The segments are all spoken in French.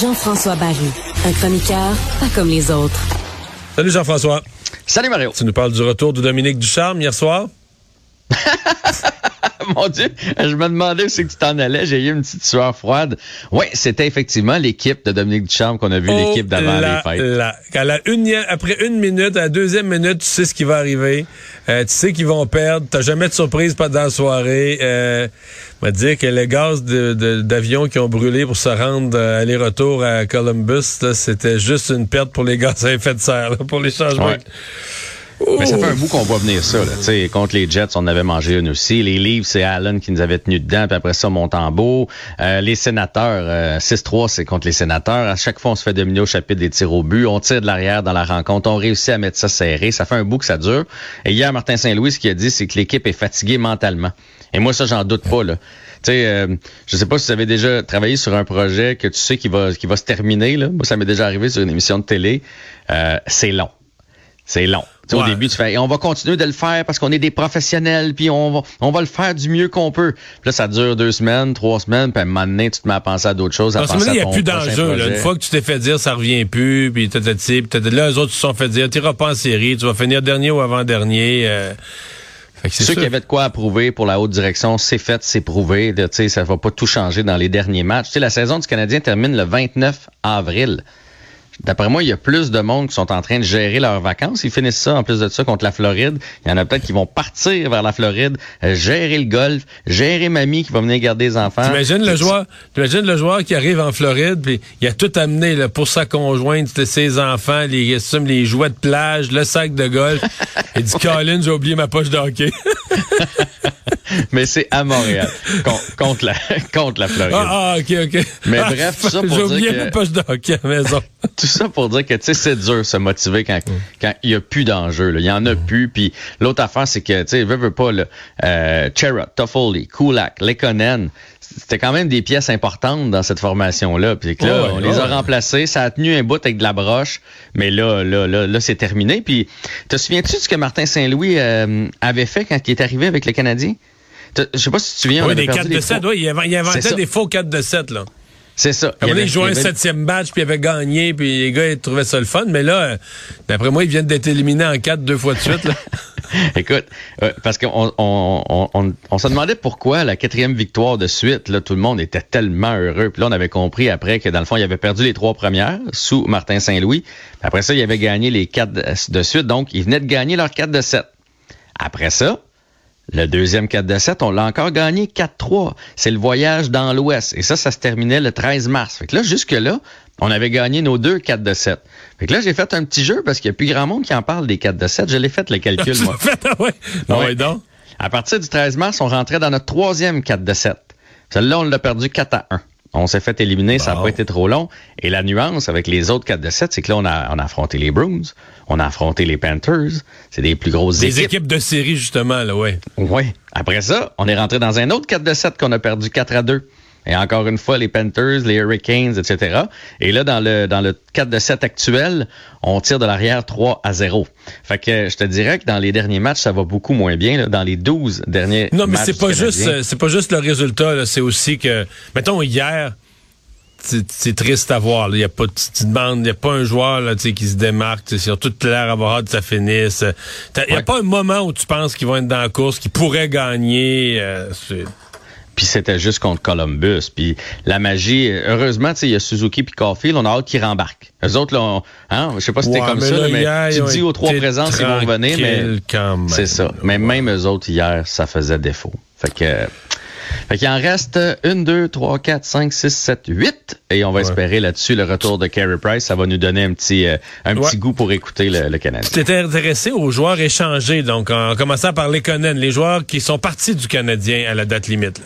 Jean-François Barry, un chroniqueur pas comme les autres. Salut Jean-François. Salut Mario. Tu nous parles du retour de Dominique Ducharme hier soir? Mon Dieu, je me demandais où c'est que tu t'en allais. J'ai eu une petite sueur froide. Oui, c'était effectivement l'équipe de Dominique Ducharme qu'on a vu, Oh l'équipe d'avant là les fêtes. là. La unième- après une minute, à la deuxième minute, tu sais ce qui va arriver. Euh, tu sais qu'ils vont perdre. T'as jamais de surprise pendant la soirée. Euh, on va dire que les gaz d'avion qui ont brûlé pour se rendre euh, aller-retour à Columbus, c'était juste une perte pour les gaz à effet de serre, là, pour les changements. Ouais. Mais ça fait un bout qu'on voit venir ça. Là. Contre les Jets, on avait mangé une aussi. Les Leafs, c'est Allen qui nous avait tenu dedans. Puis après ça, Montembeau. Euh, les sénateurs, euh, 6-3, c'est contre les sénateurs. À chaque fois, on se fait dominer au chapitre des tirs au but. On tire de l'arrière dans la rencontre. On réussit à mettre ça serré. Ça fait un bout que ça dure. Et hier, Martin Saint-Louis, ce qu'il a dit, c'est que l'équipe est fatiguée mentalement. Et moi, ça, j'en doute pas. Là. Euh, je sais pas si vous avez déjà travaillé sur un projet que tu sais qui va, qui va se terminer. Là. Moi, ça m'est déjà arrivé sur une émission de télé. Euh, c'est long. C'est long. Au début, tu fais, Et on va continuer de le faire parce qu'on est des professionnels, puis on va, on va le faire du mieux qu'on peut. Puis là, ça dure deux semaines, trois semaines, puis à un moment donné, tu te mets à penser à d'autres choses. À penser il n'y a plus d'enjeu. Une fois que tu t'es fait dire, ça revient plus, puis tatati, puis. Là, eux autres se sont fait dire, tu pas en série, tu vas finir dernier ou avant-dernier. euh. Ceux sûr. qui avaient de quoi approuver pour la haute direction, c'est fait, c'est prouvé. Là, Tu sais, ça va pas tout changer dans les derniers matchs. Tu sais, la saison du Canadien termine le 29 avril. D'après moi, il y a plus de monde qui sont en train de gérer leurs vacances. Ils finissent ça, en plus de ça, contre la Floride. Il y en a peut-être qui vont partir vers la Floride, euh, gérer le golf, gérer mamie qui va venir garder les enfants. T'imagines le joueur, t'imagines le joueur qui arrive en Floride, puis il a tout amené là, pour sa conjointe, ses enfants, les les jouets de plage, le sac de golf. Il dit Colin, j'ai oublié ma poche de hockey. Mais c'est à Montréal, con- contre, la, contre la Floride. ah, ah, ok, ok. Mais Ah, bref, tout ça pour dire oublié que- ma poche de hockey à la maison. Tout ça pour dire que tu sais c'est dur de se motiver quand Mm. quand il y a plus d'enjeux. là. Il y en a plus. Puis l'autre affaire c'est que tu sais veut, veut pas là, euh, Chera, Toffoli, Kulak, Lekonen, c'était quand même des pièces importantes dans cette formation là. Puis que là Ouais, on les a ouais. remplacés. Ça a tenu un bout avec de la broche, mais là là là, là c'est terminé. Puis te souviens-tu de ce que Martin Saint-Louis euh, avait fait quand il est arrivé avec le Canadien? Je sais pas si tu on Oui, des perdu 4 les de 7, trois- oui, il, inv- il inventait des faux 4 de 7, là. C'est ça. Il avait- il jouait il y un septième match, puis il avait gagné, puis les gars, ils trouvaient ça le fun. Mais là, euh, d'après moi, ils viennent d'être éliminés en 4 deux fois de suite. Là. Écoute, euh, parce qu'on on, on, on, on se demandait pourquoi la quatrième victoire de suite, là, tout le monde était tellement heureux. Puis là, on avait compris après que dans le fond, il avait perdu les trois premières sous Martin Saint-Louis. Puis Après ça, il avait gagné les quatre de, suite. Donc, il venait de gagner leurs 4 de 7. Après ça, le deuxième 4 de 7, on l'a encore gagné 4-3. C'est le voyage dans l'Ouest. Et ça, ça se terminait le 13 mars. Fait que là, jusque-là, on avait gagné nos deux 4 de 7. Fait que là, j'ai fait un petit jeu parce qu'il n'y a plus grand monde qui en parle des 4 de 7. Je l'ai fait le calcul, moi. fait, ah ouais? Ah ouais, donc? À partir du 13 mars, on rentrait dans notre troisième 4 de 7. Celle-là, on l'a perdu 4 à 1. On s'est fait éliminer, ça n'a pas été trop long. Et la nuance avec les autres 4 de 7, c'est que là, on a, on a affronté les Bruins, on a affronté les Panthers. C'est des plus grosses Des équipes. équipes de série, justement, là, ouais. Oui. Après ça, on est rentré dans un autre 4 de 7 qu'on a perdu 4 à 2. Et encore une fois, les Panthers, les Hurricanes, etc. Et là, dans le, dans le 4 de 7 actuel, on tire de l'arrière 3 à 0. Fait que je te dirais que dans les derniers matchs, ça va beaucoup moins bien. là. Dans les 12 derniers Non, mais matchs c'est pas juste, euh, c'est pas juste le résultat, c'est aussi que, mettons, hier, c'est c'est triste à voir. Il y a pas, tu te demandes, il y a pas un joueur là, tu qui se démarque. tu ont tout l'air avoir hâte que ça finisse. Il y a Ouais. pas un moment où tu penses qu'ils vont être dans la course, qu'ils pourraient gagner. euh, c'est- Puis c'était juste contre Columbus. Puis la magie, heureusement, tu sais, il y a Suzuki puis Caulfield, on a hâte qu'ils rembarquent. Eux autres, là, on, hein, je sais pas si c'était Ouais, comme mais ça, là, mais hier, tu dis aux trois été présences, ils vont revenir, mais c'est ça. Mais même eux autres, hier, ça faisait défaut. Fait que... Fait qu'il en reste 1, 2, 3, 4, 5, 6, 7, 8. Et on va espérer là-dessus le retour de Carey Price. Ça va nous donner un petit, euh, un Ouais. petit goût pour écouter le, le Canadien. Tu t'étais intéressé aux joueurs échangés, donc en commençant par les Conan, les joueurs qui sont partis du Canadien à la date limite. là.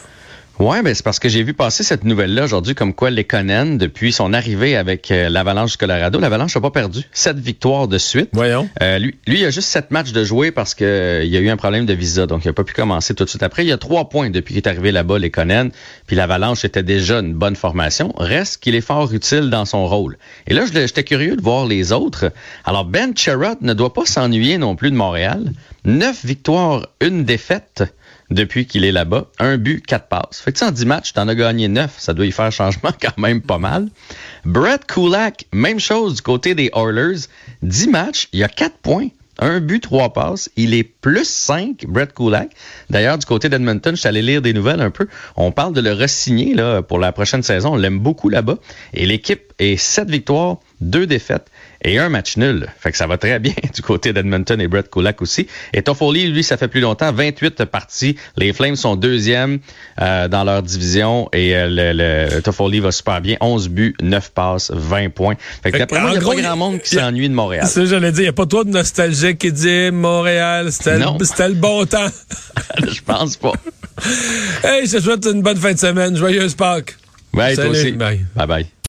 Ouais, ben c'est parce que j'ai vu passer cette nouvelle-là aujourd'hui, comme quoi Lekonen, depuis son arrivée avec euh, l'Avalanche du Colorado, l'Avalanche n'a pas perdu. Sept victoires de suite. Voyons. Euh, lui, lui, il a juste sept matchs de jouer parce que euh, il y a eu un problème de visa, donc il n'a pas pu commencer tout de suite après. Il y a trois points depuis qu'il est arrivé là-bas, Lekonen. Puis l'Avalanche était déjà une bonne formation. Reste qu'il est fort utile dans son rôle. Et là, j'étais curieux de voir les autres. Alors Ben Sherrod ne doit pas s'ennuyer non plus de Montréal. Neuf victoires, une défaite depuis qu'il est là-bas. Un but, quatre passes. Fait que en 10 matchs, t'en as gagné neuf. Ça doit y faire changement quand même pas mal. Brett Kulak, même chose du côté des Oilers. 10 matchs, il y a quatre points. Un but, trois passes. Il est plus 5, Brett Kulak. D'ailleurs, du côté d'Edmonton, je suis allé lire des nouvelles un peu. On parle de le re-signer là, pour la prochaine saison. On l'aime beaucoup là-bas. Et l'équipe est 7 victoires, deux défaites et un match nul. Fait que ça va très bien du côté d'Edmonton et Brett Kulak aussi. Et Toffoli, lui, ça fait plus longtemps, 28 parties. Les Flames sont deuxième euh, dans leur division et euh, le, le, Toffoli va super bien. 11 buts, 9 passes, 20 points. Fait que d'après moi, il n'y a pas grand monde qui s'ennuie de Montréal. C'est j'allais dire. Il n'y a pas trop de nostalgie qui dit Montréal, c'était le, bon temps. Je pense pas. hey, je te souhaite une bonne fin de semaine. Joyeuse Pâques. Bye, toi aussi. Bye. Bye bye.